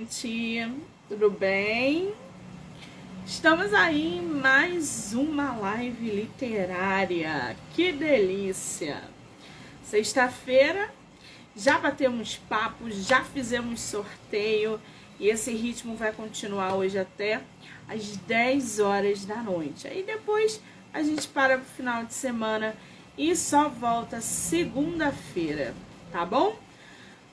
gente, tudo bem? Estamos aí em mais uma live literária. Que delícia! Sexta-feira já batemos papos, já fizemos sorteio e esse ritmo vai continuar hoje até às 10 horas da noite. Aí depois a gente para pro final de semana e só volta segunda-feira, tá bom?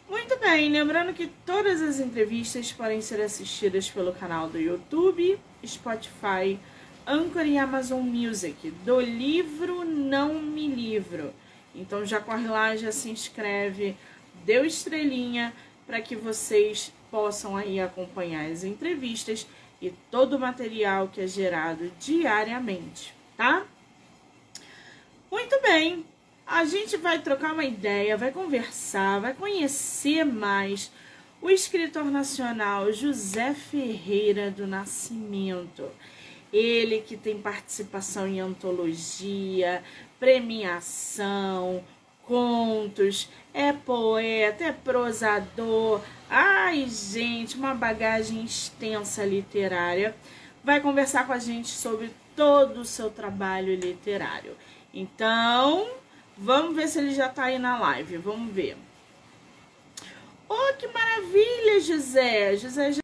Muito bem, lembrando que todas as entrevistas podem ser assistidas pelo canal do YouTube, Spotify, Anchor e Amazon Music, do livro Não Me Livro. Então já corre lá, já se inscreve, deu estrelinha para que vocês possam aí acompanhar as entrevistas e todo o material que é gerado diariamente, tá? Muito bem, a gente vai trocar uma ideia, vai conversar, vai conhecer mais o escritor nacional José Ferreira do Nascimento. Ele que tem participação em antologia, premiação, contos, é poeta, é prosador. Ai, gente, uma bagagem extensa literária. Vai conversar com a gente sobre todo o seu trabalho literário. Então, Vamos ver se ele já tá aí na live. Vamos ver. Oh, que maravilha, José. José, já...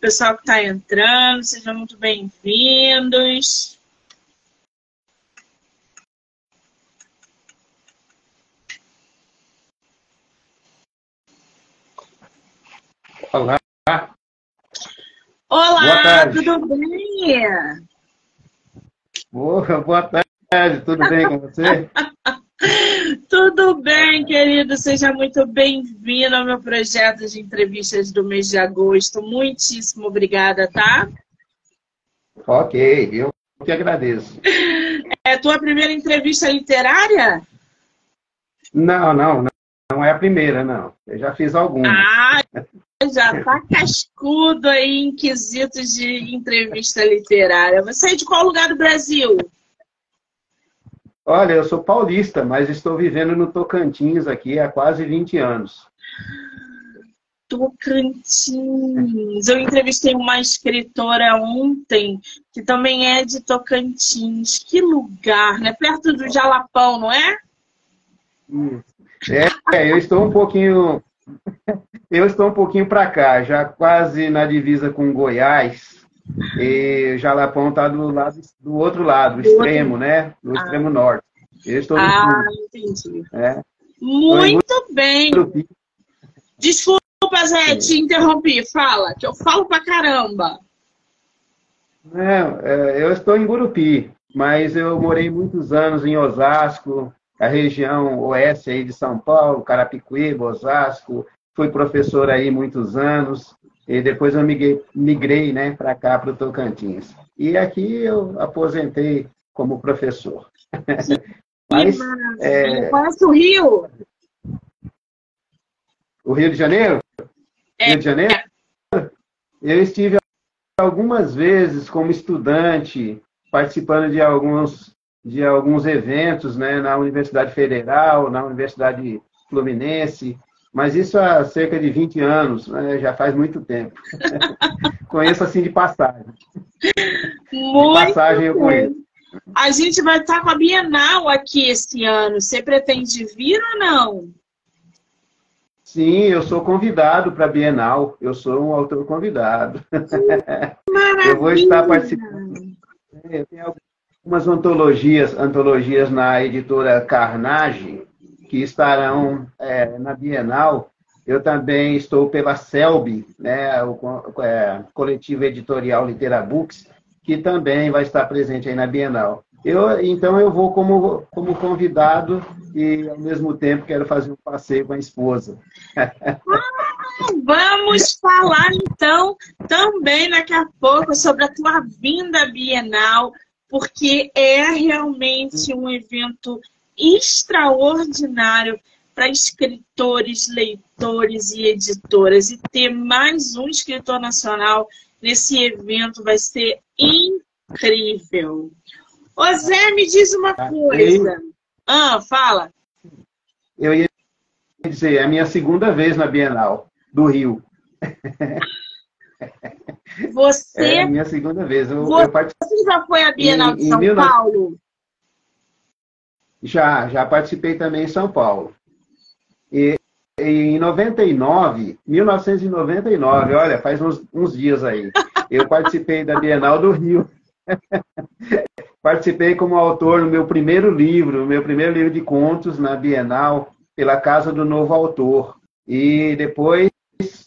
pessoal que tá entrando, sejam muito bem-vindos. Olá. Olá, tudo bem? Boa, boa tarde, tudo bem com você? Tudo bem, querido? Seja muito bem-vindo ao meu projeto de entrevistas do mês de agosto. Muitíssimo obrigada, tá? Ok, eu que agradeço. É a tua primeira entrevista literária? Não, não, não, não é a primeira, não. Eu já fiz algumas. Ah, já tá cascudo aí em quesitos de entrevista literária. Você é de qual lugar do Brasil? Olha, eu sou paulista, mas estou vivendo no Tocantins aqui há quase 20 anos. Tocantins. Eu entrevistei uma escritora ontem que também é de Tocantins. Que lugar, né? Perto do Jalapão, não é? É, eu estou um pouquinho. Eu estou um pouquinho para cá, já quase na divisa com Goiás. E Jalapão está do, lado, do outro lado, do extremo, né? Do ah. extremo norte. Eu estou ah, entendi. É. Muito bem. Desculpa, Zé, te interrompi. Fala, que eu falo pra caramba. Não, é, eu estou em Gurupi, mas eu morei muitos anos em Osasco, a região oeste aí de São Paulo, Carapicuíba, Osasco. Fui professor aí muitos anos. E depois eu migrei, migrei né, para cá, para o Tocantins. E aqui eu aposentei como professor. Mas, é... Conhece o Rio? O Rio de Janeiro? É. Rio de Janeiro? Eu estive algumas vezes como estudante, participando de alguns, de alguns eventos né, na Universidade Federal, na Universidade Fluminense, mas isso há cerca de 20 anos, né? já faz muito tempo. conheço assim de passagem. Muito de passagem eu conheço. A gente vai estar com a Bienal aqui esse ano. Você pretende vir ou não? Sim, eu sou convidado para a Bienal. Eu sou um autor convidado. Maravilha. Eu vou estar participando. Eu tenho algumas antologias, antologias na editora Carnage, que estarão é, na Bienal. Eu também estou pela CELB, né, o, é, coletivo editorial Literabooks, que também vai estar presente aí na Bienal. Eu, então eu vou como, como convidado e ao mesmo tempo quero fazer um passeio com a esposa. Ah, vamos falar então também daqui a pouco sobre a tua vinda Bienal, porque é realmente um evento extraordinário para escritores, leitores e editoras. E ter mais um escritor nacional nesse evento vai ser incrível. Ô Zé, me diz uma tá. coisa. Ah, fala. Eu ia dizer, é a minha segunda vez na Bienal do Rio. Você. É a minha segunda vez. Eu, você eu participei... já foi à Bienal de São Paulo? Já, já participei também em São Paulo. E em 99, 1999, olha, faz uns, uns dias aí, eu participei da Bienal do Rio. participei como autor no meu primeiro livro, meu primeiro livro de contos na Bienal, pela Casa do Novo Autor. E depois,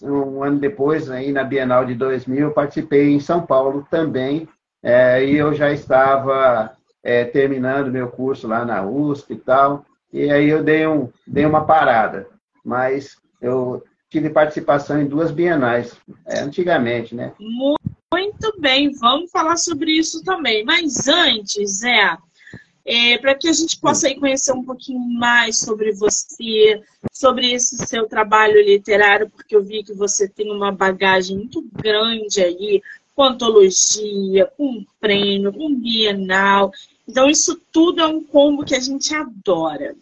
um ano depois, aí na Bienal de 2000, participei em São Paulo também. É, e eu já estava é, terminando meu curso lá na USP e tal. E aí eu dei, um, dei uma parada mas eu tive participação em duas bienais, é, antigamente, né? Muito bem, vamos falar sobre isso também. Mas antes, Zé, é, para que a gente possa aí conhecer um pouquinho mais sobre você, sobre esse seu trabalho literário, porque eu vi que você tem uma bagagem muito grande aí, com antologia, com prêmio, com bienal. Então, isso tudo é um combo que a gente adora.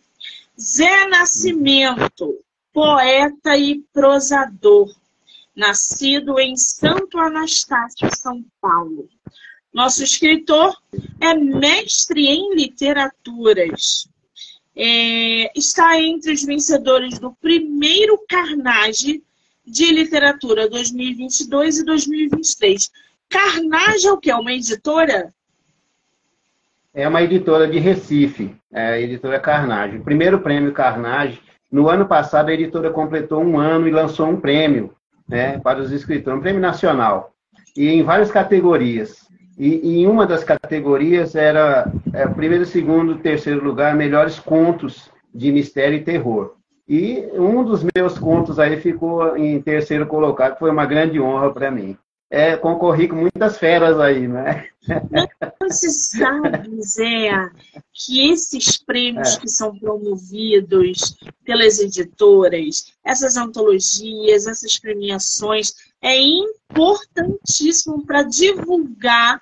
Zé Nascimento, poeta e prosador, nascido em Santo Anastácio, São Paulo. Nosso escritor é mestre em literaturas. É, está entre os vencedores do primeiro Carnage de Literatura 2022 e 2023. Carnage é o que? É uma editora? É uma editora de Recife, é a editora Carnage. O primeiro prêmio Carnage no ano passado, a editora completou um ano e lançou um prêmio né, para os escritores, um prêmio nacional, e em várias categorias. E, em uma das categorias era é, primeiro, segundo, terceiro lugar, melhores contos de mistério e terror. E um dos meus contos aí ficou em terceiro colocado, foi uma grande honra para mim é, concorri com muitas feras aí, né? Você sabe, Zé, que esses prêmios é. que são promovidos pelas editoras, essas antologias, essas premiações, é importantíssimo para divulgar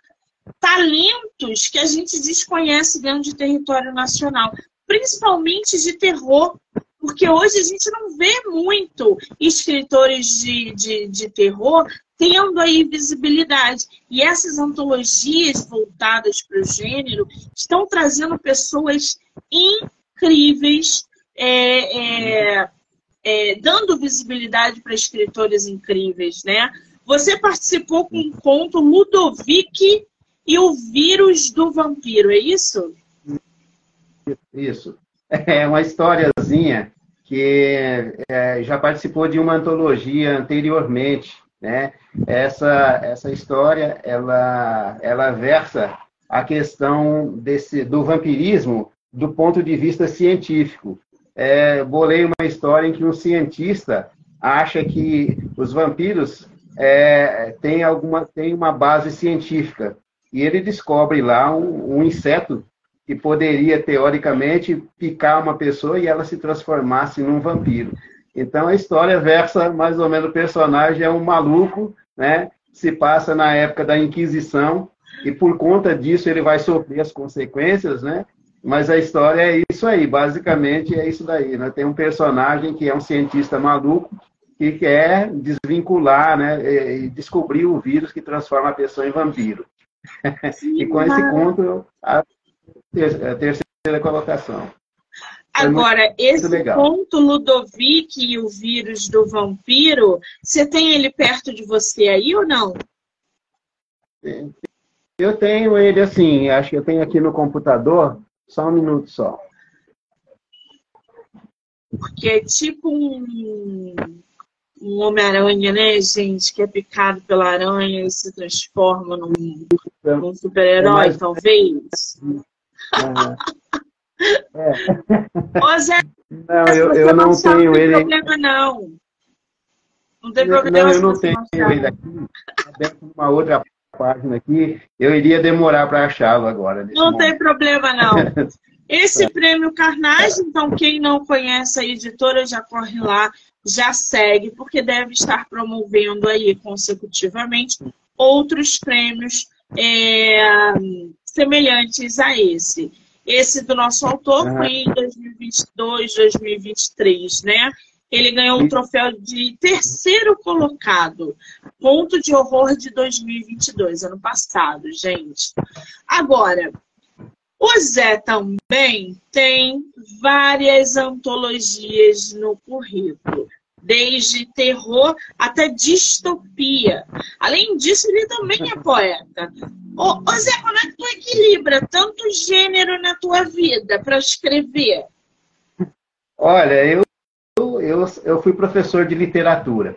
talentos que a gente desconhece dentro de território nacional, principalmente de terror, porque hoje a gente não vê muito escritores de, de, de terror tendo aí visibilidade. E essas antologias voltadas para o gênero estão trazendo pessoas incríveis, é, é, é, dando visibilidade para escritores incríveis, né? Você participou com o conto Ludovic e o vírus do vampiro, é isso? Isso. É uma historiazinha que é, já participou de uma antologia anteriormente, né? Essa, essa história, ela, ela versa a questão desse, do vampirismo do ponto de vista científico. É, bolei uma história em que um cientista acha que os vampiros é, têm, alguma, têm uma base científica. E ele descobre lá um, um inseto que poderia, teoricamente, picar uma pessoa e ela se transformasse num vampiro. Então a história versa mais ou menos o personagem é um maluco, né? Se passa na época da Inquisição e por conta disso ele vai sofrer as consequências, né? Mas a história é isso aí, basicamente é isso daí, né? Tem um personagem que é um cientista maluco que quer desvincular, né, e descobrir o vírus que transforma a pessoa em vampiro. e com esse conto a terceira colocação. Agora, esse ponto Ludovic e o vírus do vampiro, você tem ele perto de você aí ou não? Eu tenho ele assim, acho que eu tenho aqui no computador, só um minuto só. Porque é tipo um, um Homem-Aranha, né, gente, que é picado pela aranha e se transforma num, num super-herói, é talvez. É. É. Ô, Zé, não, eu, eu não, não tenho ele. Não tem problema, não. Não tem problema. Não, eu não tenho ele aqui. Dentro uma outra página aqui, eu iria demorar para achá-lo agora. Não momento. tem problema, não. Esse prêmio Carnage, então, quem não conhece a editora, já corre lá, já segue, porque deve estar promovendo aí consecutivamente outros prêmios é, semelhantes a esse. Esse do nosso autor foi em 2022, 2023, né? Ele ganhou o troféu de terceiro colocado, ponto de horror de 2022, ano passado, gente. Agora, o Zé também tem várias antologias no currículo, desde terror até distopia. Além disso, ele também é poeta. Ô, ô Zé, como é que tu equilibra tanto gênero na tua vida para escrever? Olha, eu eu, eu fui professor de literatura,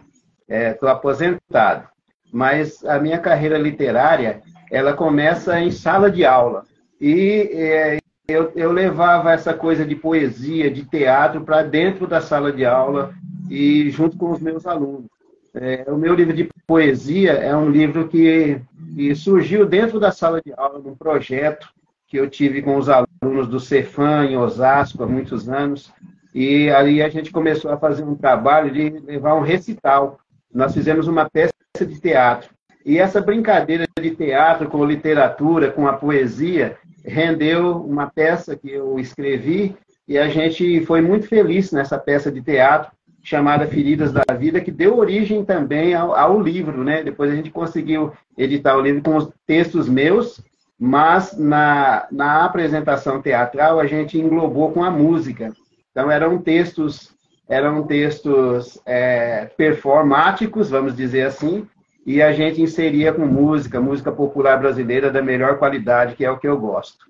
estou é, aposentado, mas a minha carreira literária ela começa em sala de aula. E é, eu, eu levava essa coisa de poesia, de teatro para dentro da sala de aula e junto com os meus alunos. É, o meu livro de poesia é um livro que, que surgiu dentro da sala de aula, num projeto que eu tive com os alunos do Cefam, em Osasco, há muitos anos, e aí a gente começou a fazer um trabalho de levar um recital. Nós fizemos uma peça de teatro. E essa brincadeira de teatro com literatura, com a poesia, rendeu uma peça que eu escrevi e a gente foi muito feliz nessa peça de teatro chamada Feridas da Vida, que deu origem também ao, ao livro, né? Depois a gente conseguiu editar o livro com os textos meus, mas na, na apresentação teatral a gente englobou com a música. Então eram textos eram textos é, performáticos, vamos dizer assim, e a gente inseria com música, música popular brasileira da melhor qualidade, que é o que eu gosto.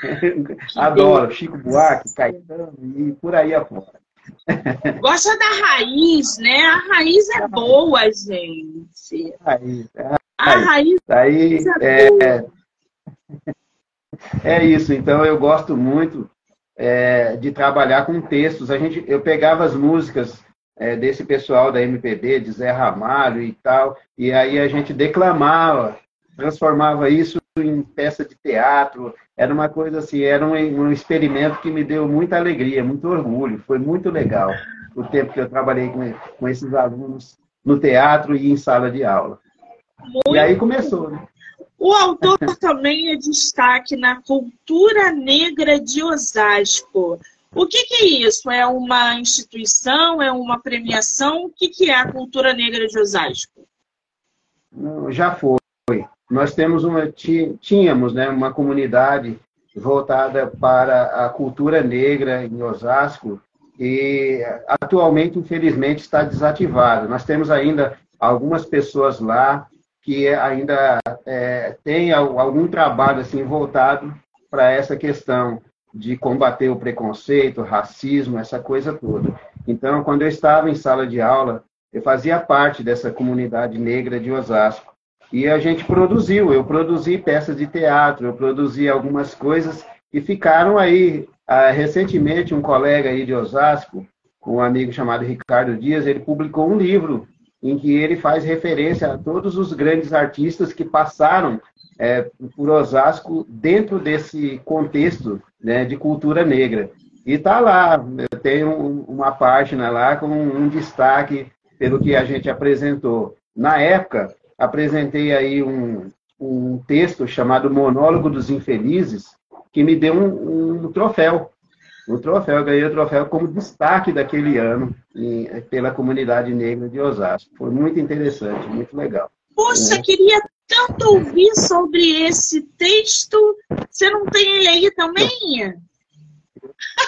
Adoro Chico Buarque, Caetano e por aí afora. Gosta da raiz, né? A raiz é boa, gente. A raiz. A raiz, a raiz é, é, é isso. Então eu gosto muito é, de trabalhar com textos. A gente, eu pegava as músicas é, desse pessoal da MPB, de Zé Ramalho e tal, e aí a gente declamava, transformava isso em peça de teatro. Era uma coisa assim, era um, um experimento que me deu muita alegria, muito orgulho. Foi muito legal o tempo que eu trabalhei com, com esses alunos no teatro e em sala de aula. Muito e aí começou, né? O autor também é destaque na cultura negra de Osasco. O que, que, é isso? É uma instituição? É uma premiação? O que, que é a cultura negra de Osasco? Já foi. Nós temos uma, tínhamos né, uma comunidade voltada para a cultura negra em Osasco e atualmente, infelizmente, está desativada. Nós temos ainda algumas pessoas lá que ainda é, tem algum trabalho assim voltado para essa questão de combater o preconceito, racismo, essa coisa toda. Então, quando eu estava em sala de aula, eu fazia parte dessa comunidade negra de Osasco. E a gente produziu, eu produzi peças de teatro, eu produzi algumas coisas e ficaram aí. Ah, recentemente, um colega aí de Osasco, um amigo chamado Ricardo Dias, ele publicou um livro em que ele faz referência a todos os grandes artistas que passaram é, por Osasco dentro desse contexto né, de cultura negra. E está lá, tem um, uma página lá com um destaque pelo que a gente apresentou. Na época, apresentei aí um, um texto chamado Monólogo dos Infelizes, que me deu um, um troféu o troféu, eu ganhei o troféu como destaque daquele ano em, pela comunidade negra de Osasco. Foi muito interessante, muito legal. Poxa, é. queria tanto ouvir sobre esse texto. Você não tem ele aí também?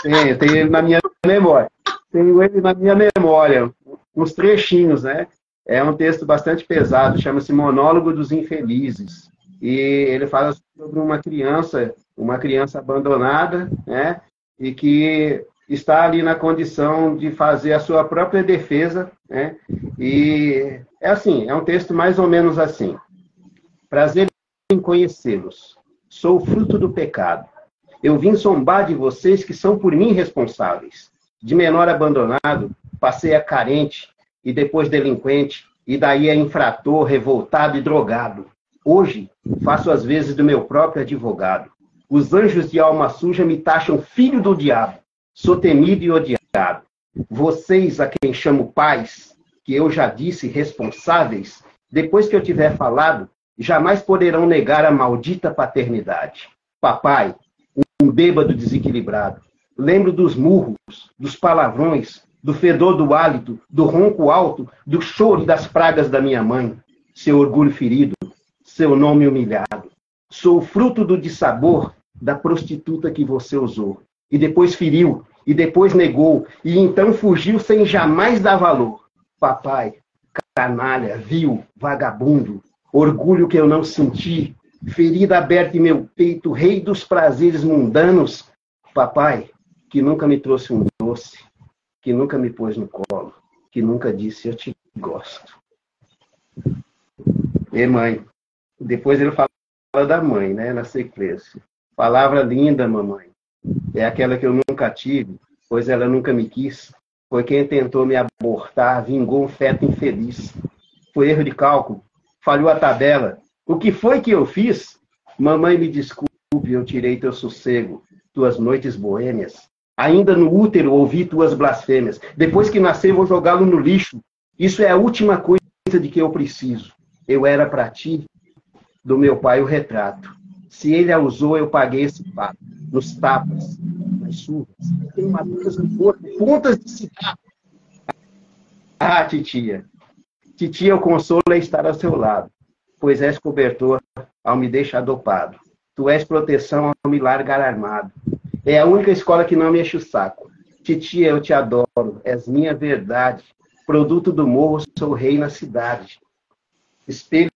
Tenho, tenho ele na minha memória. Tenho ele na minha memória, uns trechinhos, né? É um texto bastante pesado, chama-se Monólogo dos Infelizes. E ele fala sobre uma criança, uma criança abandonada, né? e que está ali na condição de fazer a sua própria defesa, né? E é assim, é um texto mais ou menos assim. Prazer em conhecê-los. Sou fruto do pecado. Eu vim zombar de vocês que são por mim responsáveis. De menor abandonado, passei a carente e depois delinquente, e daí a infrator, revoltado e drogado. Hoje, faço as vezes do meu próprio advogado. Os anjos de alma suja me taxam filho do diabo. Sou temido e odiado. Vocês, a quem chamo pais, que eu já disse responsáveis, depois que eu tiver falado, jamais poderão negar a maldita paternidade. Papai, um bêbado desequilibrado. Lembro dos murros, dos palavrões, do fedor do hálito, do ronco alto, do choro das pragas da minha mãe, seu orgulho ferido, seu nome humilhado. Sou fruto do dissabor da prostituta que você usou, e depois feriu, e depois negou, e então fugiu sem jamais dar valor. Papai, canalha, vil, vagabundo, orgulho que eu não senti, ferida aberta em meu peito, rei dos prazeres mundanos. Papai, que nunca me trouxe um doce, que nunca me pôs no colo, que nunca disse eu te gosto. E mãe, depois ele fala da mãe, né, na sequência. Palavra linda, mamãe. É aquela que eu nunca tive, pois ela nunca me quis. Foi quem tentou me abortar, vingou um feto infeliz. Foi erro de cálculo, falhou a tabela. O que foi que eu fiz? Mamãe, me desculpe, eu tirei teu sossego, tuas noites boêmias. Ainda no útero ouvi tuas blasfêmias. Depois que nascer, vou jogá-lo no lixo. Isso é a última coisa de que eu preciso. Eu era para ti, do meu pai, o retrato. Se ele a usou, eu paguei esse papo. Nos tapas, nas chuvas, queimaduras no corpo, pontas de cigarro. Ah, titia. Titia, o consolo é estar ao seu lado, pois és cobertor ao me deixar dopado. Tu és proteção ao me largar armado. É a única escola que não me enche o saco. Titia, eu te adoro, és minha verdade. Produto do morro, sou rei na cidade. Espelho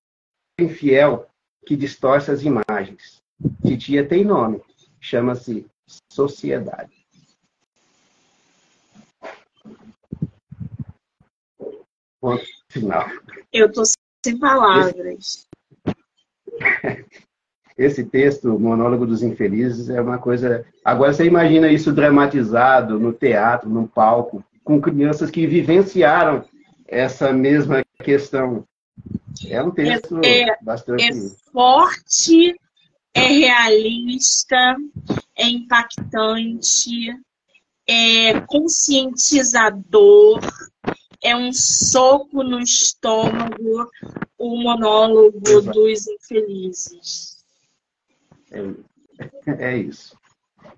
infiel, que distorce as imagens. Titia tem nome, chama-se sociedade. Ponto final. Eu estou sem palavras. Esse texto, Monólogo dos Infelizes, é uma coisa. Agora você imagina isso dramatizado no teatro, no palco, com crianças que vivenciaram essa mesma questão é um texto é, é, bastante. É forte, é realista, é impactante, é conscientizador, é um soco no estômago o monólogo Exato. dos infelizes. É, é isso.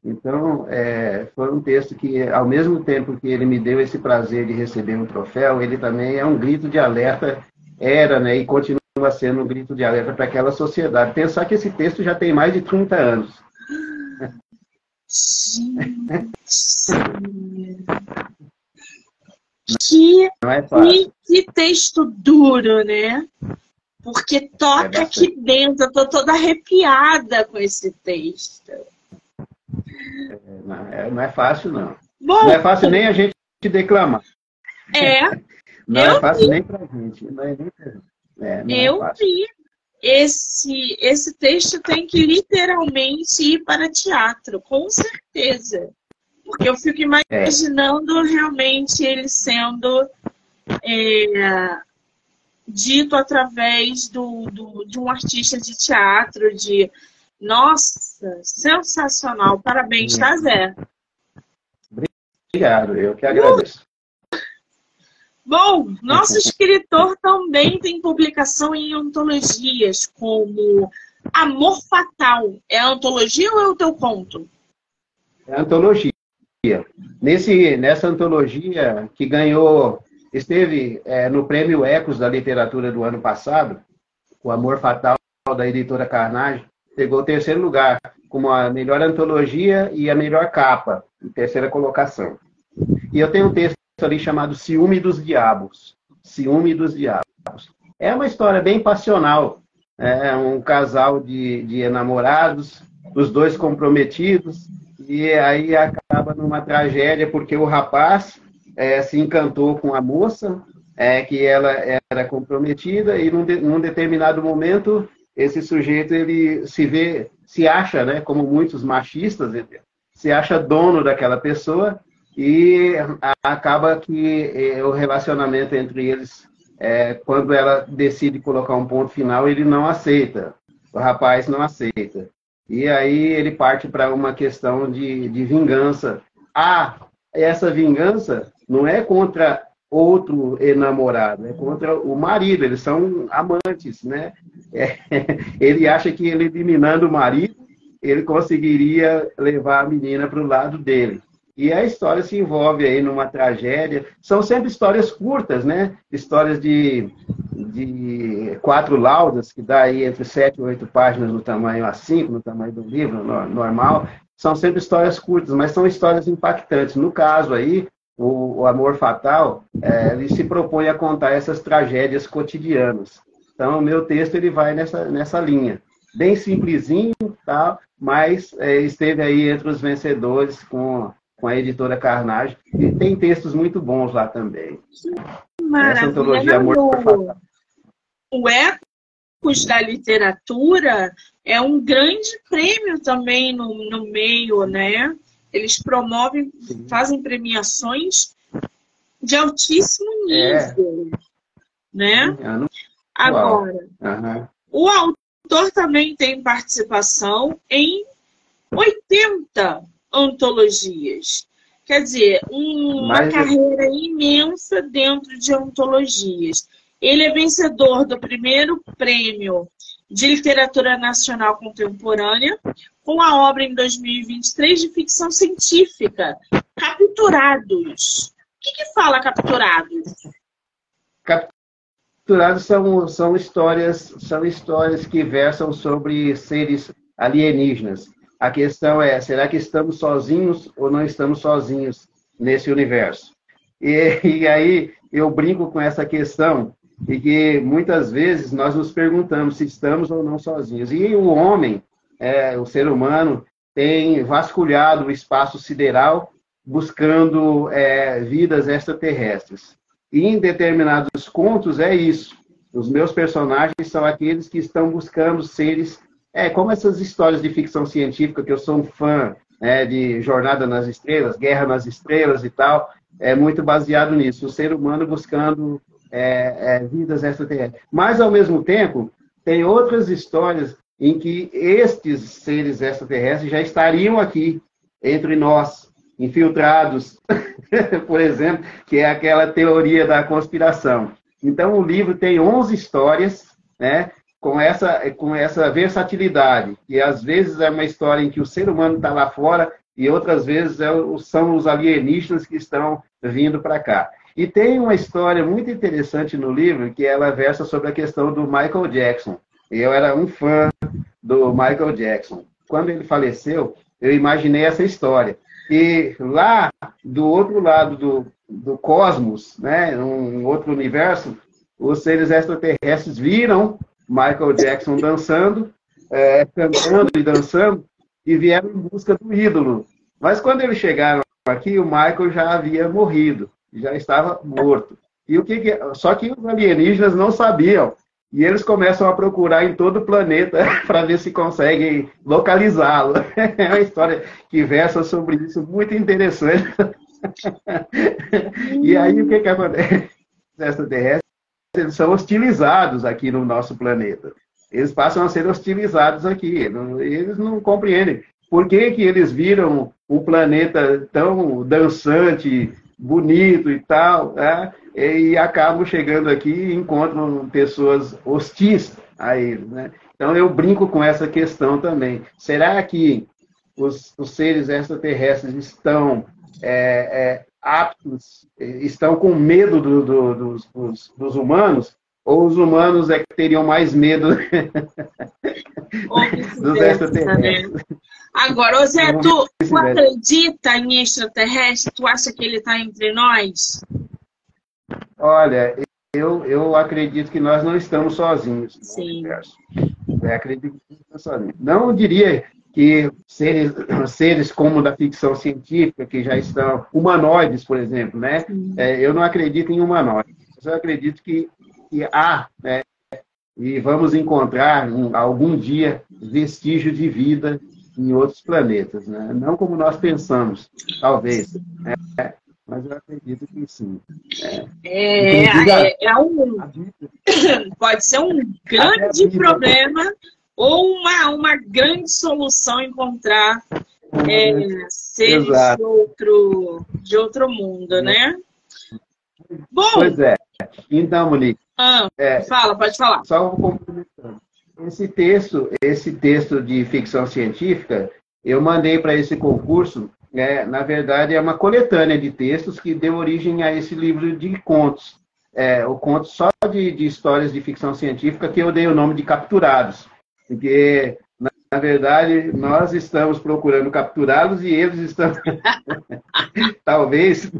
Então, é, foi um texto que, ao mesmo tempo que ele me deu esse prazer de receber um troféu, ele também é um grito de alerta era né, e continua sendo um grito de alerta para aquela sociedade. Pensar que esse texto já tem mais de 30 anos. que, é que, que, texto duro, né? Porque toca é aqui dentro, eu tô toda arrepiada com esse texto. É, não, é, não, é, fácil, não. Bom, não é fácil nem a gente declamar. É, não é é fácil vi. nem pra gente. Não é nem pra gente. É, é eu é vi. Esse, esse texto tem que literalmente ir para teatro, com certeza. Porque eu fico imaginando é. realmente ele sendo é, dito através do, do, de um artista de teatro, de nossa, sensacional. Parabéns, tá, Zé? Obrigado, eu que agradeço. Bom, nosso escritor também tem publicação em antologias, como Amor Fatal. É antologia ou é o teu conto? É antologia. Nesse, nessa antologia que ganhou, esteve é, no Prêmio Ecos da Literatura do ano passado, o Amor Fatal da editora Carnage, pegou o terceiro lugar, como a melhor antologia e a melhor capa, em terceira colocação. E eu tenho um texto ali chamado Ciúme dos Diabos. Ciúme dos Diabos. É uma história bem passional. É um casal de, de enamorados, os dois comprometidos, e aí acaba numa tragédia porque o rapaz é, se encantou com a moça, é, que ela era comprometida, e num, de, num determinado momento esse sujeito ele se vê, se acha, né, como muitos machistas, se acha dono daquela pessoa e acaba que é, o relacionamento entre eles, é, quando ela decide colocar um ponto final, ele não aceita. O rapaz não aceita. E aí ele parte para uma questão de, de vingança. Ah, essa vingança não é contra outro enamorado, é contra o marido, eles são amantes, né? É, ele acha que ele eliminando o marido, ele conseguiria levar a menina para o lado dele. E a história se envolve aí numa tragédia. São sempre histórias curtas, né? Histórias de, de quatro laudas, que dá aí entre sete e oito páginas no tamanho A5, no tamanho do livro normal. São sempre histórias curtas, mas são histórias impactantes. No caso aí, o, o Amor Fatal, é, ele se propõe a contar essas tragédias cotidianas. Então, o meu texto ele vai nessa, nessa linha. Bem simplesinho, tá? mas é, esteve aí entre os vencedores com com a editora Carnage, e tem textos muito bons lá também. Maravilha. Essa antologia Amor O Ecos da Literatura é um grande prêmio também no, no meio, né? Eles promovem, Sim. fazem premiações de altíssimo é. nível, é. né? Agora, uhum. o autor também tem participação em 80 antologias. Quer dizer, um, uma Mas... carreira imensa dentro de antologias. Ele é vencedor do primeiro prêmio de literatura nacional contemporânea, com a obra em 2023 de ficção científica, Capturados. O que, que fala Capturados? Capturados são, são histórias são histórias que versam sobre seres alienígenas. A questão é, será que estamos sozinhos ou não estamos sozinhos nesse universo? E, e aí eu brinco com essa questão e que muitas vezes nós nos perguntamos se estamos ou não sozinhos. E o homem, é, o ser humano, tem vasculhado o espaço sideral buscando é, vidas extraterrestres. E em determinados contos é isso. Os meus personagens são aqueles que estão buscando seres é, como essas histórias de ficção científica, que eu sou um fã né, de Jornada nas Estrelas, Guerra nas Estrelas e tal, é muito baseado nisso, o ser humano buscando é, é, vidas extraterrestres. Mas, ao mesmo tempo, tem outras histórias em que estes seres extraterrestres já estariam aqui entre nós, infiltrados, por exemplo, que é aquela teoria da conspiração. Então, o livro tem 11 histórias, né, com essa, com essa versatilidade, que às vezes é uma história em que o ser humano está lá fora e outras vezes é, são os alienígenas que estão vindo para cá. E tem uma história muito interessante no livro que ela versa sobre a questão do Michael Jackson. Eu era um fã do Michael Jackson. Quando ele faleceu, eu imaginei essa história. E lá do outro lado do, do cosmos, né, um outro universo, os seres extraterrestres viram Michael Jackson dançando, é, cantando e dançando, e vieram em busca do ídolo. Mas quando eles chegaram aqui, o Michael já havia morrido, já estava morto. E o que, que só que os alienígenas não sabiam. E eles começam a procurar em todo o planeta para ver se conseguem localizá-lo. É uma história que versa sobre isso, muito interessante. E aí o que, que acontece? Extraterrestre eles são hostilizados aqui no nosso planeta. Eles passam a ser hostilizados aqui. Eles não compreendem. Por que, que eles viram um planeta tão dançante, bonito e tal, né? e acabam chegando aqui e encontram pessoas hostis a eles. Né? Então eu brinco com essa questão também. Será que os, os seres extraterrestres estão é, é, aptos, estão com medo do, do, dos, dos, dos, humanos, ou os humanos é que teriam mais medo dos extraterrestres. Agora, Zé, tu, tu acredita em extraterrestre? Tu acha que ele está entre nós? Olha, eu, eu acredito que nós não estamos sozinhos Sim. Eu acredito que não estamos sozinhos. Não diria que seres, seres como da ficção científica, que já estão, humanoides, por exemplo, né? É, eu não acredito em humanoides, eu acredito que, que há, né? e vamos encontrar um, algum dia vestígio de vida em outros planetas, né? não como nós pensamos, talvez, né? mas eu acredito que sim. É, é, é um, pode ser um grande problema ou uma, uma grande solução encontrar é, seres de outro, de outro mundo, né? Bom, pois é. Então, Monique. Ah, é, fala, pode falar. Só complementando. Esse texto, esse texto de ficção científica, eu mandei para esse concurso é, na verdade, é uma coletânea de textos que deu origem a esse livro de contos. É, o conto só de, de histórias de ficção científica que eu dei o nome de Capturados, porque na, na verdade nós estamos procurando capturá-los e eles estão talvez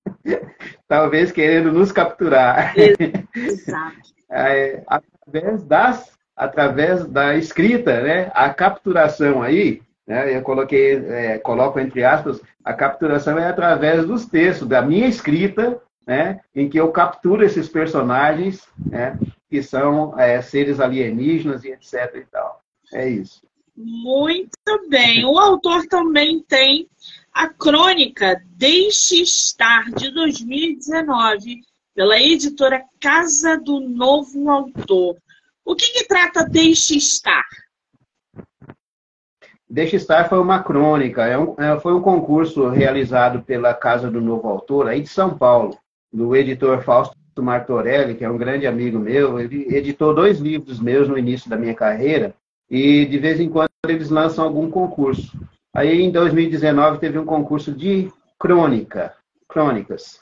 talvez querendo nos capturar. Exato. É, através das através da escrita, né? A capturação aí, né? Eu coloquei, é, coloco entre aspas, a capturação é através dos textos, da minha escrita, né? Em que eu capturo esses personagens, né? Que são é, seres alienígenas e etc e tal. É isso. Muito bem. O autor também tem a crônica Deixe Estar, de 2019, pela editora Casa do Novo Autor. O que, que trata Deixe Estar? Deixe Estar foi uma crônica, é um, é, foi um concurso realizado pela Casa do Novo Autor, aí de São Paulo, do editor Fausto Martorelli, que é um grande amigo meu. Ele editou dois livros meus no início da minha carreira, e de vez em quando eles lançam algum concurso. Aí, em 2019, teve um concurso de crônica, crônicas.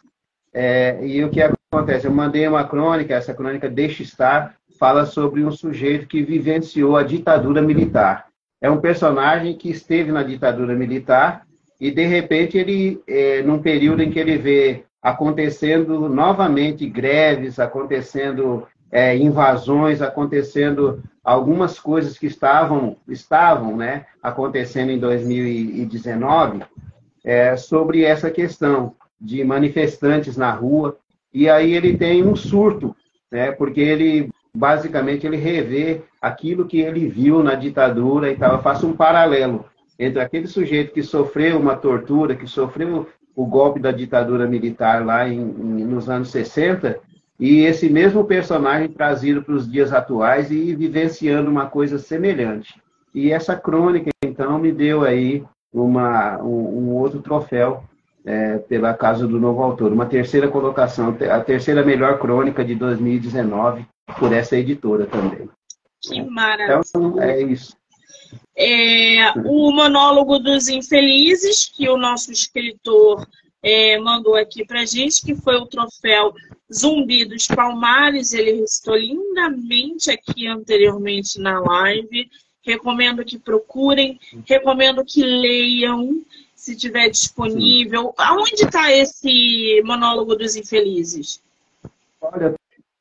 É, e o que acontece? Eu mandei uma crônica, essa crônica Deixa Estar, fala sobre um sujeito que vivenciou a ditadura militar. É um personagem que esteve na ditadura militar e, de repente, ele, é, num período em que ele vê acontecendo novamente greves, acontecendo é, invasões, acontecendo algumas coisas que estavam, estavam né, acontecendo em 2019 é, sobre essa questão de manifestantes na rua. E aí ele tem um surto, né, porque ele basicamente ele revê aquilo que ele viu na ditadura e tal. Eu faço um paralelo entre aquele sujeito que sofreu uma tortura, que sofreu o golpe da ditadura militar lá em, em, nos anos 60, e esse mesmo personagem trazido para os dias atuais e vivenciando uma coisa semelhante. E essa crônica, então, me deu aí uma, um, um outro troféu é, pela Casa do Novo Autor, uma terceira colocação, a terceira melhor crônica de 2019 por essa editora também. Que maravilha! Então, é isso. É, o Monólogo dos Infelizes, que o nosso escritor é, mandou aqui para gente, que foi o troféu Zumbi dos Palmares. Ele recitou lindamente aqui anteriormente na live. Recomendo que procurem, recomendo que leiam, se tiver disponível. Aonde está esse Monólogo dos Infelizes? Olha,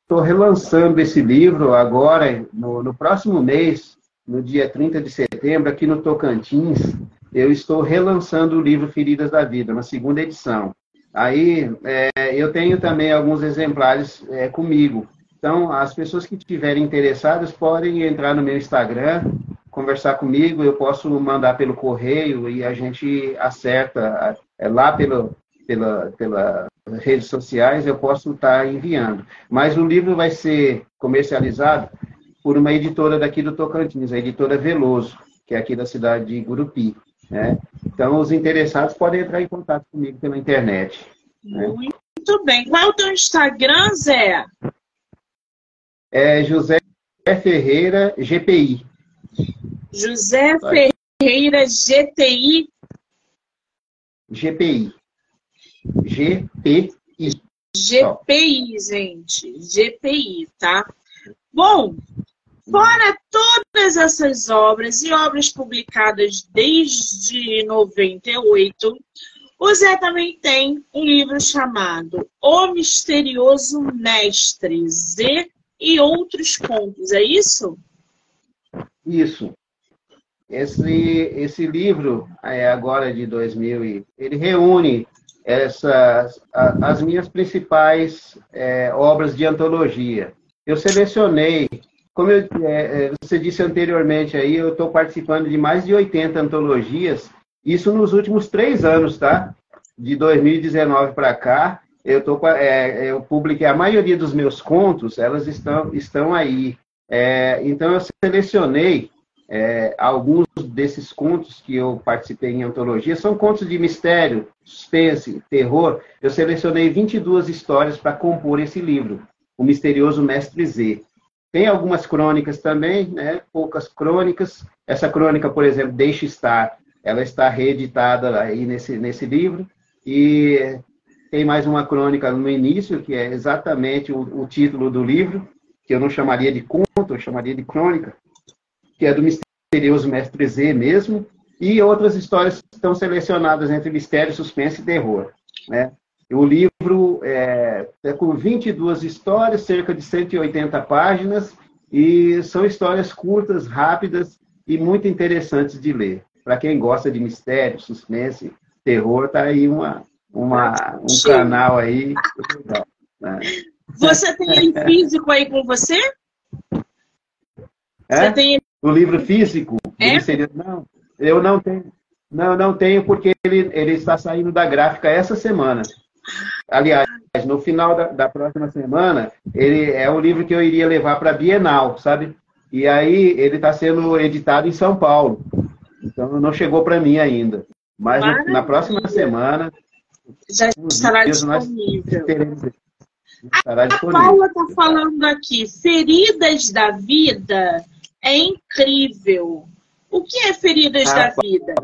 estou relançando esse livro agora, no, no próximo mês, no dia 30 de setembro, aqui no Tocantins eu estou relançando o livro Feridas da Vida, uma segunda edição. Aí é, eu tenho também alguns exemplares é, comigo. Então, as pessoas que estiverem interessadas podem entrar no meu Instagram, conversar comigo, eu posso mandar pelo correio e a gente acerta é, lá pelo, pela, pela redes sociais, eu posso estar enviando. Mas o livro vai ser comercializado por uma editora daqui do Tocantins, a editora Veloso, que é aqui da cidade de Gurupi. Né? Então, os interessados podem entrar em contato comigo pela internet. Né? Muito bem. Qual é o teu Instagram, Zé? É José Ferreira GPI. José Ferreira GTI. GPI. GPI. GPI, gente. GPI, tá? Bom, Fora todas essas obras e obras publicadas desde 98, o Zé também tem um livro chamado O Misterioso Mestre, Z e Outros Contos, é isso? Isso. Esse, esse livro, é agora de 2000, ele reúne essas, as minhas principais é, obras de antologia. Eu selecionei como eu, é, é, você disse anteriormente aí, eu estou participando de mais de 80 antologias, isso nos últimos três anos, tá? De 2019 para cá, eu, tô, é, eu publiquei a maioria dos meus contos, elas estão, estão aí. É, então, eu selecionei é, alguns desses contos que eu participei em antologia, são contos de mistério, suspense, terror. Eu selecionei 22 histórias para compor esse livro, O Misterioso Mestre Z. Tem algumas crônicas também, né? poucas crônicas. Essa crônica, por exemplo, Deixa Estar, ela está reeditada aí nesse, nesse livro. E tem mais uma crônica no início, que é exatamente o, o título do livro, que eu não chamaria de conto, eu chamaria de crônica, que é do misterioso Mestre Z mesmo, e outras histórias que estão selecionadas entre mistério, suspense e terror. Né? O livro é, é com 22 histórias, cerca de 180 páginas, e são histórias curtas, rápidas e muito interessantes de ler. Para quem gosta de mistério, suspense, terror, tá aí uma, uma, um Sim. canal aí. Né? Você tem ele físico aí com você? É? Você tem... O livro físico? É? Seria... Não, eu não tenho. Não, não tenho, porque ele, ele está saindo da gráfica essa semana. Aliás, no final da, da, próxima semana, ele é o livro que eu iria levar para a Bienal, sabe? E aí ele está sendo editado em São Paulo. Então não chegou para mim ainda. Mas no, na próxima semana. Já estará disponível. Estará disponível. A Paula está falando aqui, feridas da vida é incrível. O que é Feridas ah, da Vida?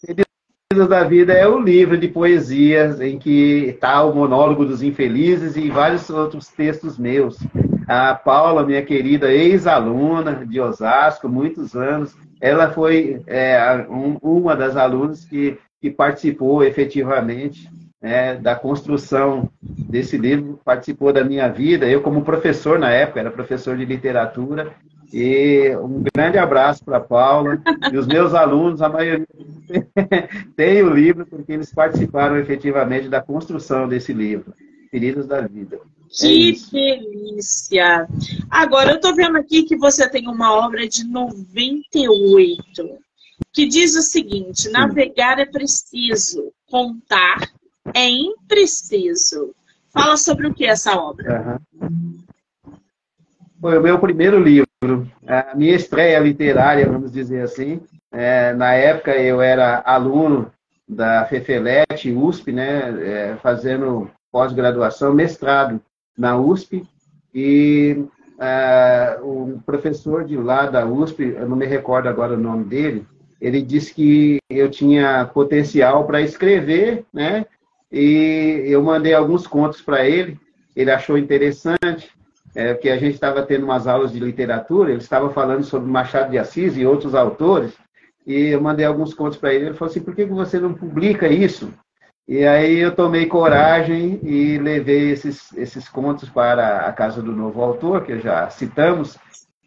Feridas da Vida é o livro de poesias em que está o monólogo dos infelizes e vários outros textos meus. A Paula, minha querida ex-aluna de Osasco, muitos anos, ela foi é, um, uma das alunas que, que participou efetivamente é, da construção desse livro, participou da minha vida. Eu, como professor na época, era professor de literatura, e um grande abraço para a Paula e os meus alunos, a maioria tem o livro porque eles participaram efetivamente da construção desse livro, Feridas da Vida. Que é delícia! Agora, eu estou vendo aqui que você tem uma obra de 98, que diz o seguinte: navegar é preciso, contar é impreciso. Fala sobre o que é essa obra. Uhum. Foi o meu primeiro livro, a minha estreia literária, vamos dizer assim. É, na época eu era aluno da FEFELET, USP, né, é, fazendo pós-graduação, mestrado na USP, e é, o professor de lá da USP, eu não me recordo agora o nome dele, ele disse que eu tinha potencial para escrever, né, e eu mandei alguns contos para ele, ele achou interessante, é, que a gente estava tendo umas aulas de literatura, ele estava falando sobre Machado de Assis e outros autores, e eu mandei alguns contos para ele. Ele falou assim: por que você não publica isso? E aí eu tomei coragem e levei esses, esses contos para a Casa do Novo Autor, que já citamos,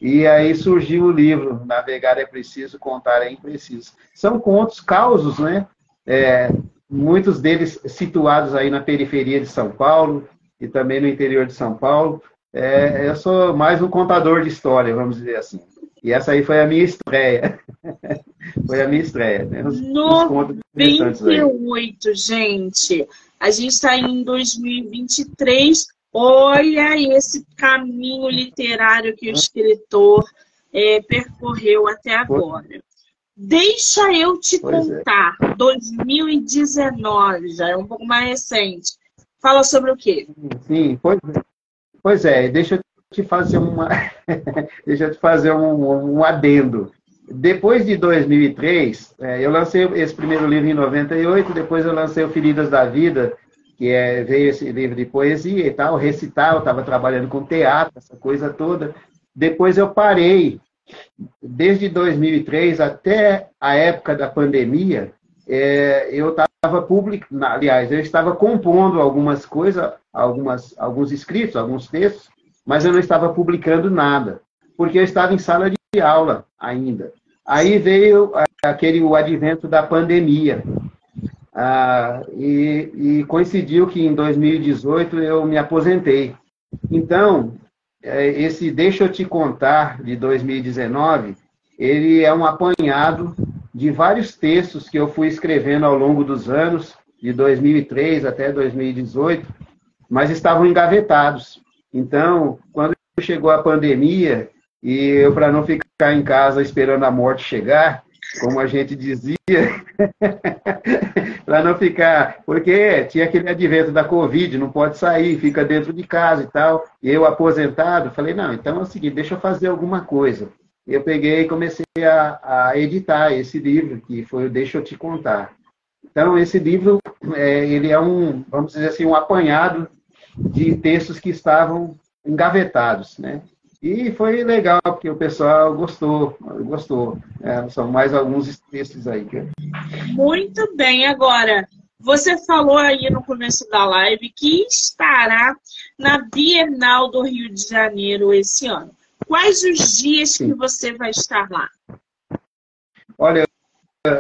e aí surgiu o livro Navegar é Preciso, Contar é Impreciso. São contos, causos, né? É, muitos deles situados aí na periferia de São Paulo e também no interior de São Paulo, é, eu sou mais um contador de história, vamos dizer assim. E essa aí foi a minha estreia. foi a minha estreia. Né? Os, 98, gente. A gente está em 2023. Olha esse caminho literário que o escritor é, percorreu até agora. Deixa eu te pois é. contar. É. 2019, já é um pouco mais recente. Fala sobre o quê? Sim, pois é. Pois é, deixa eu te fazer uma, deixa eu te fazer um, um adendo. Depois de 2003, é, eu lancei esse primeiro livro em 98, depois eu lancei o Feridas da Vida, que é, veio esse livro de poesia e tal, recital, estava trabalhando com teatro, essa coisa toda. Depois eu parei, desde 2003 até a época da pandemia, é, eu estava publicando, aliás, eu estava compondo algumas coisas, algumas, alguns escritos, alguns textos, mas eu não estava publicando nada, porque eu estava em sala de aula ainda. Aí veio aquele o advento da pandemia. Ah, e, e, coincidiu que em 2018 eu me aposentei. Então, é, esse Deixa eu te contar de 2019, ele é um apanhado de vários textos que eu fui escrevendo ao longo dos anos, de 2003 até 2018, mas estavam engavetados. Então, quando chegou a pandemia, e eu, para não ficar em casa esperando a morte chegar, como a gente dizia, para não ficar, porque tinha aquele advento da Covid, não pode sair, fica dentro de casa e tal. E eu aposentado, falei, não, então é o seguinte, deixa eu fazer alguma coisa. eu peguei e comecei a, a editar esse livro, que foi o Deixa Eu Te Contar. Então, esse livro, é, ele é um, vamos dizer assim, um apanhado de textos que estavam engavetados, né? E foi legal, porque o pessoal gostou, gostou. É, são mais alguns textos aí. Muito bem, agora, você falou aí no começo da live que estará na Bienal do Rio de Janeiro esse ano. Quais os dias Sim. que você vai estar lá? Olha,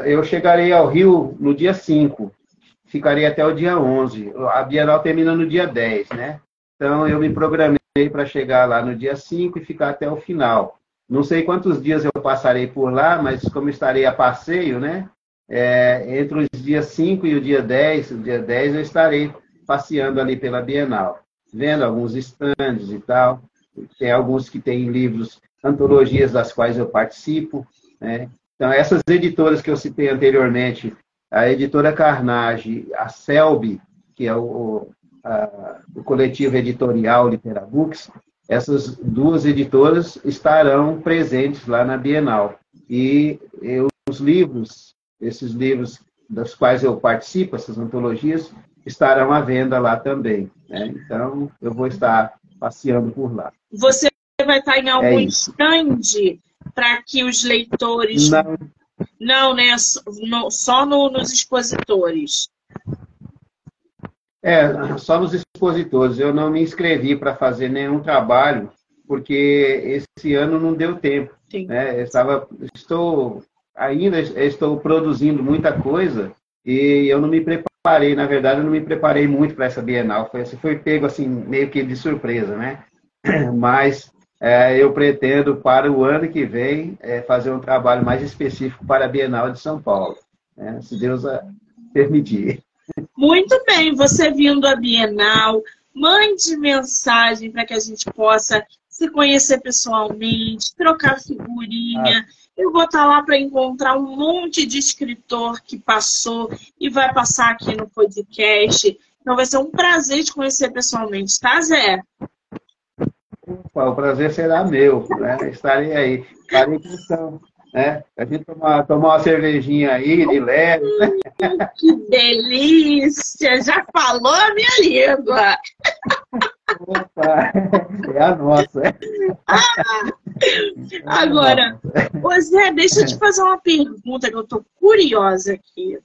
eu chegarei ao Rio no dia 5, ficarei até o dia 11. A Bienal termina no dia 10, né? Então eu me programei para chegar lá no dia 5 e ficar até o final. Não sei quantos dias eu passarei por lá, mas como estarei a passeio, né? É, entre os dias 5 e o dia 10, o dia 10 eu estarei passeando ali pela Bienal, vendo alguns estandes e tal. Tem alguns que têm livros, antologias das quais eu participo. Né? Então, essas editoras que eu citei anteriormente, a editora Carnage, a Selby, que é o, a, o coletivo editorial Literabooks, essas duas editoras estarão presentes lá na Bienal. E eu, os livros, esses livros das quais eu participo, essas antologias, estarão à venda lá também. Né? Então, eu vou estar passeando por lá. Você vai estar em algum é stand para que os leitores. Não, Não né? Só no, nos expositores. É, só nos expositores. Eu não me inscrevi para fazer nenhum trabalho, porque esse ano não deu tempo. Né? estava, estou ainda estou produzindo muita coisa e eu não me preparei, na verdade, eu não me preparei muito para essa Bienal. Foi, foi pego assim, meio que de surpresa, né? Mas é, eu pretendo, para o ano que vem, é, fazer um trabalho mais específico para a Bienal de São Paulo, né? se Deus permitir. Muito bem, você vindo à Bienal, mande mensagem para que a gente possa se conhecer pessoalmente, trocar figurinha. Ah. Eu vou estar lá para encontrar um monte de escritor que passou e vai passar aqui no podcast. Então vai ser um prazer te conhecer pessoalmente, tá, Zé? O prazer será meu, né? Estarei aí. Estarei com né? A gente tomar, tomar uma cervejinha aí de leve. Hum, que delícia! Já falou a minha língua! Opa, é a nossa. Ah, agora, ô Zé, deixa eu te fazer uma pergunta que eu estou curiosa aqui.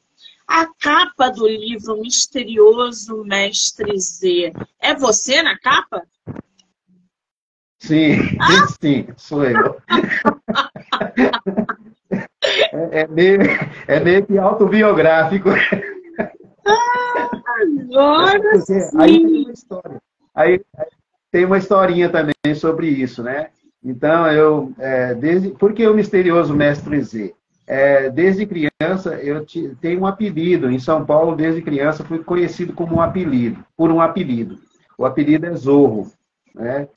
A capa do livro Misterioso Mestre Z, é você na capa? Sim, ah? sim, sou eu. É, é, meio, é meio que autobiográfico. Ah, agora Porque sim. Aí tem uma história. Aí, tem uma historinha também sobre isso, né? Então, eu, é, desde, por que o misterioso mestre Z? É, desde criança, eu te, tenho um apelido. Em São Paulo, desde criança, fui conhecido como um apelido, por um apelido. O apelido é Zorro. Né?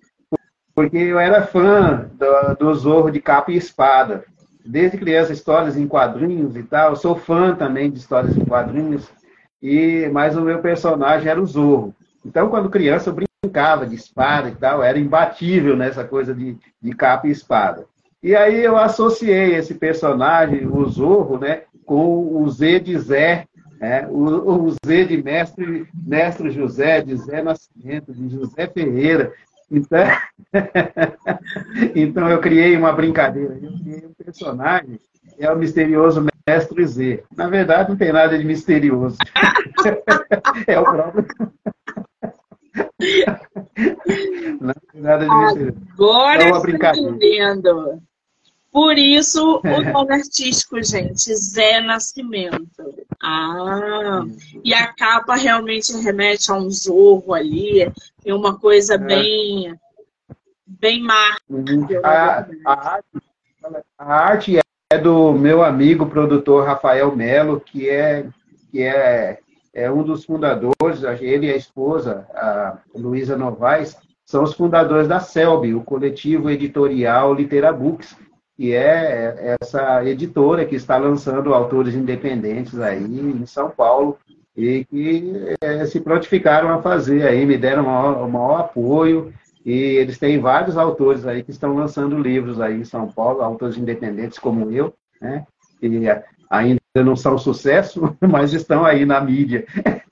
Porque eu era fã do, do Zorro de capa e espada. Desde criança, histórias em quadrinhos e tal. Eu sou fã também de histórias em quadrinhos. E mas o meu personagem era o Zorro. Então, quando criança, eu brincava de espada e tal. Era imbatível nessa coisa de, de capa e espada. E aí eu associei esse personagem, o Zorro, né, com o Z de Zé, né, o, o Z de mestre, mestre José, de Zé Nascimento, de José Ferreira. Então, então eu criei uma brincadeira. Eu criei um personagem, é o misterioso Mestre Z. Na verdade, não tem nada de misterioso. é o próprio. não tem nada de misterioso. Agora é uma brincadeira. entendendo. Por isso, o nome artístico, gente, Zé Nascimento. Ah, e a capa realmente remete a um zorro ali, tem uma coisa é. bem, bem marca. Uhum. A, a, arte, a arte é do meu amigo produtor Rafael Melo, que é, que é, é um dos fundadores, ele e a esposa, a Luísa Novaes, são os fundadores da CELB, o coletivo editorial Literabooks que é essa editora que está lançando autores independentes aí em São Paulo e que é, se prontificaram a fazer aí, me deram o maior, maior, apoio E eles têm vários autores aí que estão lançando livros aí em São Paulo, autores independentes como eu, né? E ainda não são sucesso, mas estão aí na mídia.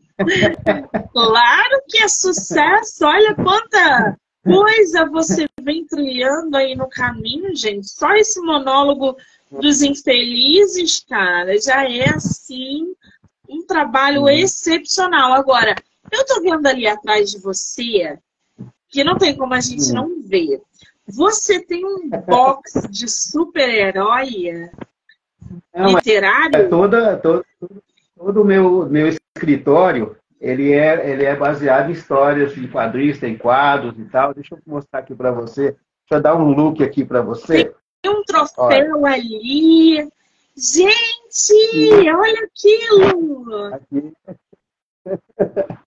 Claro que é sucesso! Olha quanta coisa você vem trilhando aí no caminho, gente. Só esse monólogo dos infelizes, cara, já é assim um trabalho uhum. excepcional. Agora, eu tô vendo ali atrás de você, que não tem como a gente uhum. não ver. Você tem um box de super-herói literário? É toda, todo, todo o meu, meu escritório, ele é, ele é baseado em histórias de quadrinhos, tem quadros e tal. Deixa eu mostrar aqui para você. Deixa eu dar um look aqui para você. Tem um troféu Olha. ali. Gente, Sim. olha aquilo! Aqui.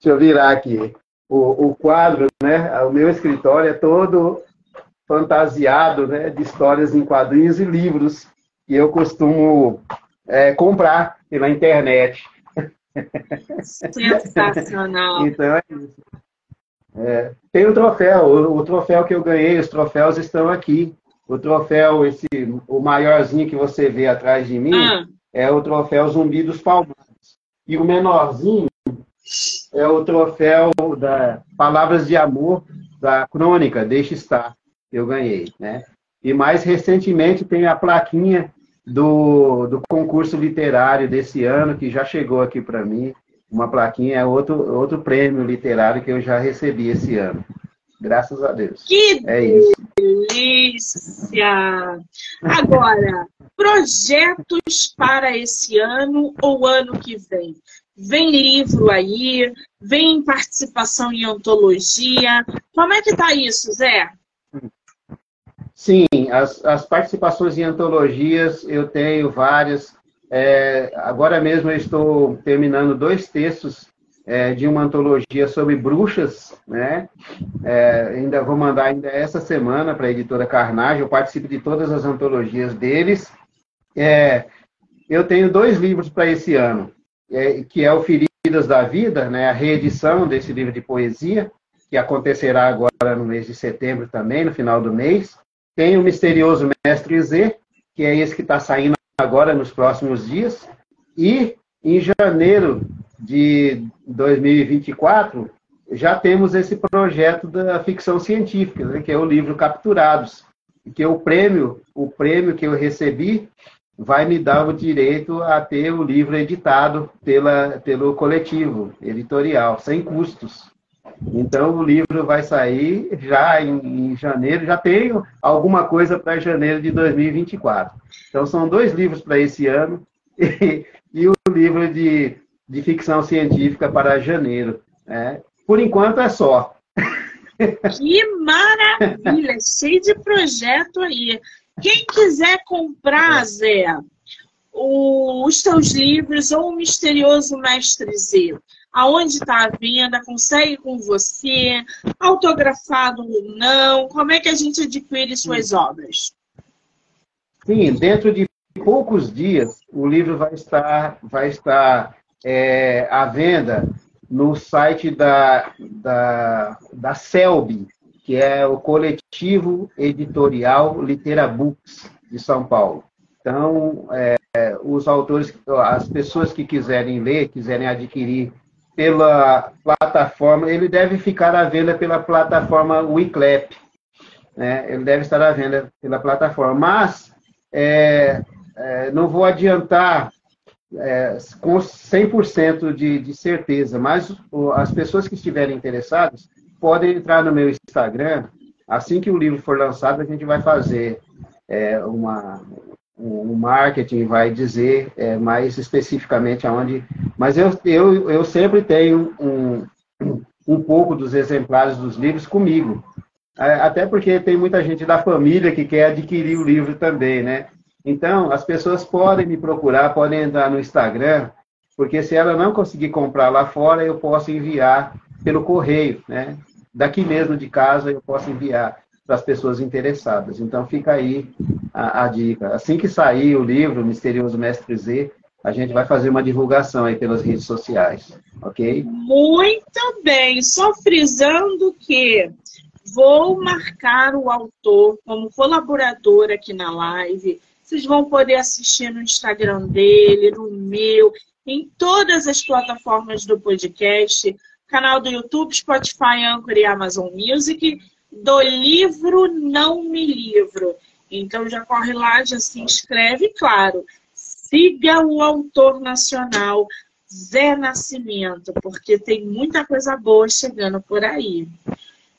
Deixa eu virar aqui. O, o quadro, né? O meu escritório é todo fantasiado né, de histórias em quadrinhos e livros que eu costumo é, comprar pela internet. Sensacional. então é isso. É, tem o troféu, o, o, troféu que eu ganhei, os troféus estão aqui. O troféu, esse, o maiorzinho que você vê atrás de mim, ah. é o troféu Zumbi dos Palmares. E o menorzinho é o troféu da Palavras de Amor da Crônica, Deixa Estar, que eu ganhei, né? E mais recentemente tem a plaquinha do, do concurso literário desse ano, que já chegou aqui para mim. Uma plaquinha é outro, outro prêmio literário que eu já recebi esse ano. Graças a Deus. Que é delícia! Agora, projetos para esse ano ou ano que vem? Vem livro aí, vem participação em antologia. Como é que tá isso, Zé? Sim, as, as participações em antologias eu tenho várias. É, agora mesmo eu estou terminando dois textos é, de uma antologia sobre bruxas, né? É, ainda vou mandar ainda essa semana para a editora Carnage. Eu participo de todas as antologias deles. É, eu tenho dois livros para esse ano, é, que é o Feridas da Vida, né? A reedição desse livro de poesia que acontecerá agora no mês de setembro também, no final do mês. Tem o misterioso Mestre Z, que é esse que está saindo agora nos próximos dias. E em janeiro de 2024, já temos esse projeto da ficção científica, né, que é o livro Capturados, que o prêmio, o prêmio que eu recebi vai me dar o direito a ter o livro editado pela, pelo coletivo editorial, sem custos. Então o livro vai sair já em, em janeiro, já tenho alguma coisa para janeiro de 2024. Então são dois livros para esse ano e, e, o livro de, de ficção científica para janeiro. Né? Por enquanto é só. Que maravilha! Cheio de projeto aí. Quem quiser comprar, Zé, os seus livros ou o Misterioso Mestre Z, aonde está a venda, consegue com você, autografado ou não, como é que a gente adquire suas obras? Sim, dentro de poucos dias o livro vai estar, vai estar é, à venda no site da, da, da CELB, que é o Coletivo Editorial Literabooks de São Paulo. Então, é, os autores, as pessoas que quiserem ler, quiserem adquirir pela plataforma, ele deve ficar à venda pela plataforma Wiclap. Né? Ele deve estar à venda pela plataforma. Mas é, é, não vou adiantar é, com 100% de, de certeza, mas as pessoas que estiverem interessadas podem entrar no meu Instagram. Assim que o livro for lançado, a gente vai fazer é, uma, o marketing vai dizer é, mais especificamente aonde. Mas eu, eu, eu sempre tenho um, um pouco dos exemplares dos livros comigo. Até porque tem muita gente da família que quer adquirir o livro também, né? Então, as pessoas podem me procurar, podem entrar no Instagram, porque se ela não conseguir comprar lá fora, eu posso enviar pelo correio, né? Daqui mesmo de casa, eu posso enviar para as pessoas interessadas. Então fica aí a, a, dica. Assim que sair o livro Misterioso Mestre Z, a gente vai fazer uma divulgação aí pelas redes sociais, ok? Muito bem. Só frisando que vou marcar o autor como colaborador aqui na live. Vocês vão poder assistir no Instagram dele, no meu, em todas as plataformas do podcast, canal do YouTube, Spotify, Anchor e Amazon Music, do livro Não Me Livro. Então já corre lá, já se inscreve, claro. Siga o autor nacional Zé Nascimento, porque tem muita coisa boa chegando por aí.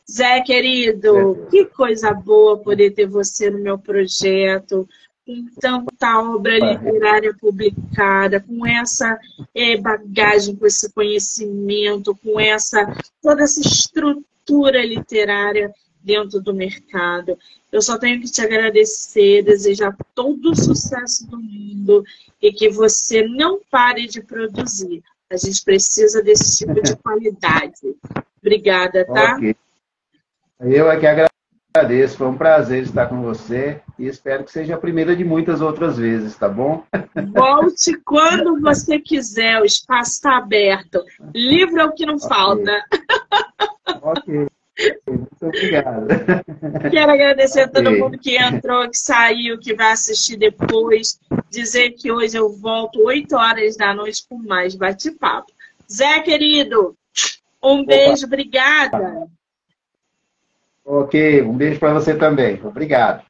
Zé, querido, que coisa boa poder ter você no meu projeto, com tanta obra literária publicada, com essa é, bagagem, com esse conhecimento, com essa toda essa estrutura literária dentro do mercado. Eu só tenho que te agradecer, desejar todo o sucesso do mundo e que você não pare de produzir. A gente precisa desse tipo de qualidade. Obrigada, tá? Okay. Eu é que agradeço. Foi um prazer estar com você e espero que seja a primeira de muitas outras vezes, tá bom? Volte quando você quiser, o espaço está aberto. Livro é o que não okay. falta. Ok. Muito obrigado. Quero agradecer a todo mundo que entrou, que saiu, que vai assistir depois. Dizer que hoje eu volto 8 horas da noite com mais bate-papo. Zé, querido, um Opa. beijo, obrigada. Ok, um beijo para você também. Obrigado.